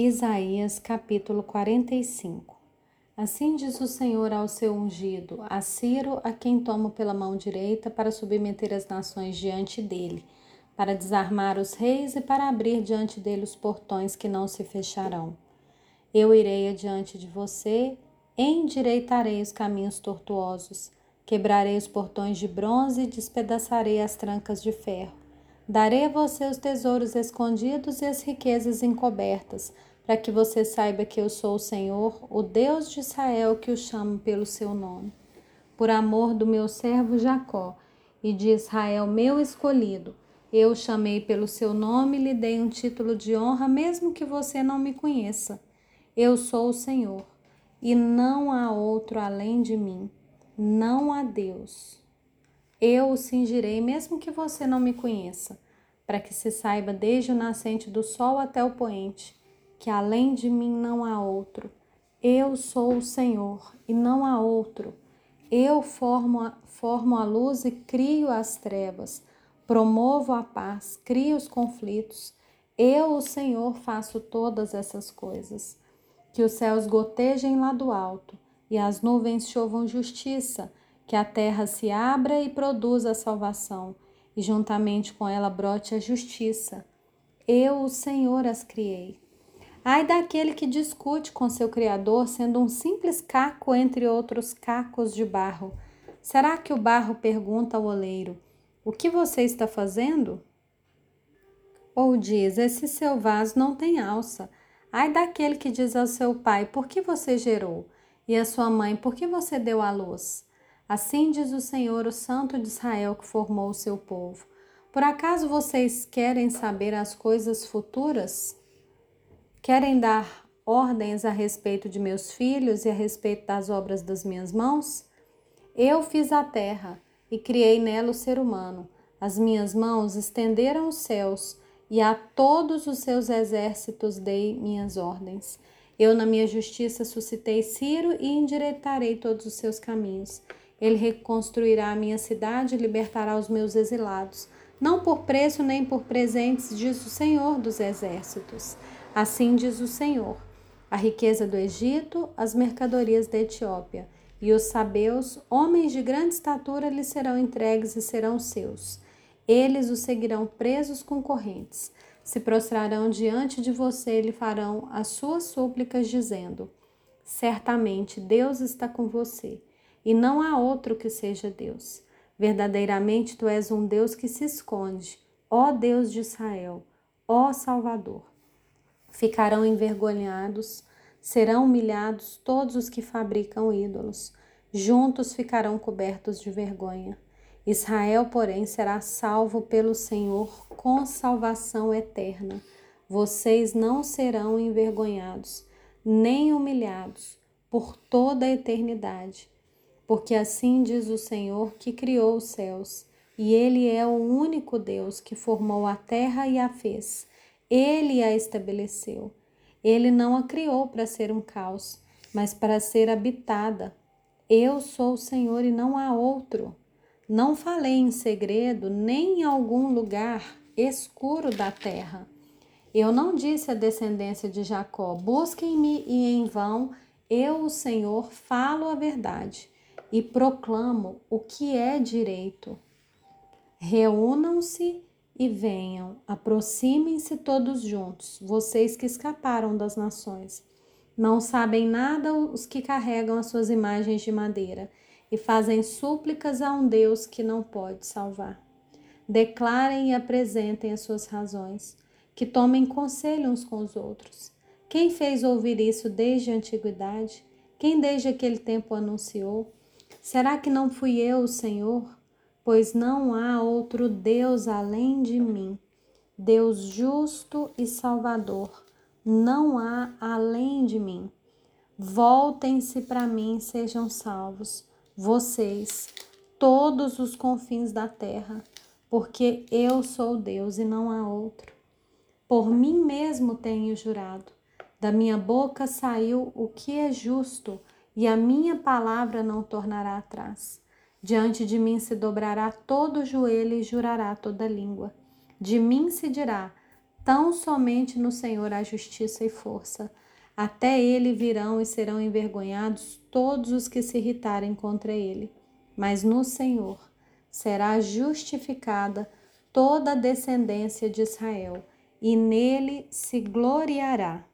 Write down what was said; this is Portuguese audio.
Isaías capítulo 45 Assim diz o Senhor ao seu ungido, a Ciro, a quem tomo pela mão direita para submeter as nações diante dele, para desarmar os reis e para abrir diante dele os portões que não se fecharão. Eu irei adiante de você, endireitarei os caminhos tortuosos, quebrarei os portões de bronze e despedaçarei as trancas de ferro. Darei a você os tesouros escondidos e as riquezas encobertas, para que você saiba que eu sou o Senhor, o Deus de Israel, que o chamo pelo seu nome. Por amor do meu servo Jacó e de Israel, meu escolhido, eu o chamei pelo seu nome e lhe dei um título de honra, mesmo que você não me conheça. Eu sou o Senhor, e não há outro além de mim, não há Deus. Eu o cingirei, mesmo que você não me conheça, para que se saiba desde o nascente do sol até o poente que além de mim não há outro. Eu sou o Senhor e não há outro. Eu formo a, formo a luz e crio as trevas. Promovo a paz, crio os conflitos. Eu, o Senhor, faço todas essas coisas. Que os céus gotejem lá do alto e as nuvens chovam justiça, que a terra se abra e produza a salvação, e juntamente com ela brote a justiça. Eu, o Senhor, as criei. Ai daquele que discute com seu Criador, sendo um simples caco entre outros cacos de barro. Será que o barro pergunta ao oleiro: O que você está fazendo? Ou diz: Esse seu vaso não tem alça. Ai daquele que diz ao seu pai: Por que você gerou? E à sua mãe: Por que você deu à luz? Assim diz o Senhor, o Santo de Israel, que formou o seu povo. Por acaso vocês querem saber as coisas futuras? Querem dar ordens a respeito de meus filhos e a respeito das obras das minhas mãos? Eu fiz a terra e criei nela o ser humano. As minhas mãos estenderam os céus e a todos os seus exércitos dei minhas ordens. Eu, na minha justiça, suscitei Ciro e endireitarei todos os seus caminhos. Ele reconstruirá a minha cidade e libertará os meus exilados, não por preço nem por presentes, diz o Senhor dos exércitos. Assim diz o Senhor: a riqueza do Egito, as mercadorias da Etiópia, e os sabeus, homens de grande estatura, lhes serão entregues e serão seus. Eles os seguirão presos com correntes. Se prostrarão diante de você e lhe farão as suas súplicas, dizendo: Certamente Deus está com você, e não há outro que seja Deus. Verdadeiramente tu és um Deus que se esconde, ó Deus de Israel, ó Salvador. Ficarão envergonhados, serão humilhados todos os que fabricam ídolos. Juntos ficarão cobertos de vergonha. Israel, porém, será salvo pelo Senhor com salvação eterna. Vocês não serão envergonhados, nem humilhados por toda a eternidade. Porque assim diz o Senhor que criou os céus, e Ele é o único Deus que formou a terra e a fez. Ele a estabeleceu. Ele não a criou para ser um caos, mas para ser habitada. Eu sou o Senhor e não há outro. Não falei em segredo, nem em algum lugar escuro da terra. Eu não disse à descendência de Jacó: busquem-me e em vão eu, o Senhor, falo a verdade e proclamo o que é direito. Reúnam-se e venham, aproximem-se todos juntos, vocês que escaparam das nações. Não sabem nada os que carregam as suas imagens de madeira e fazem súplicas a um Deus que não pode salvar. Declarem e apresentem as suas razões, que tomem conselho uns com os outros. Quem fez ouvir isso desde a antiguidade? Quem desde aquele tempo anunciou? Será que não fui eu, o Senhor? pois não há outro Deus além de mim, Deus justo e salvador, não há além de mim. Voltem-se para mim, sejam salvos, vocês, todos os confins da terra, porque eu sou Deus e não há outro. Por mim mesmo tenho jurado, da minha boca saiu o que é justo, e a minha palavra não tornará atrás. Diante de mim se dobrará todo o joelho e jurará toda língua. De mim se dirá: Tão somente no Senhor há justiça e força. Até ele virão e serão envergonhados todos os que se irritarem contra ele. Mas no Senhor será justificada toda a descendência de Israel, e nele se gloriará.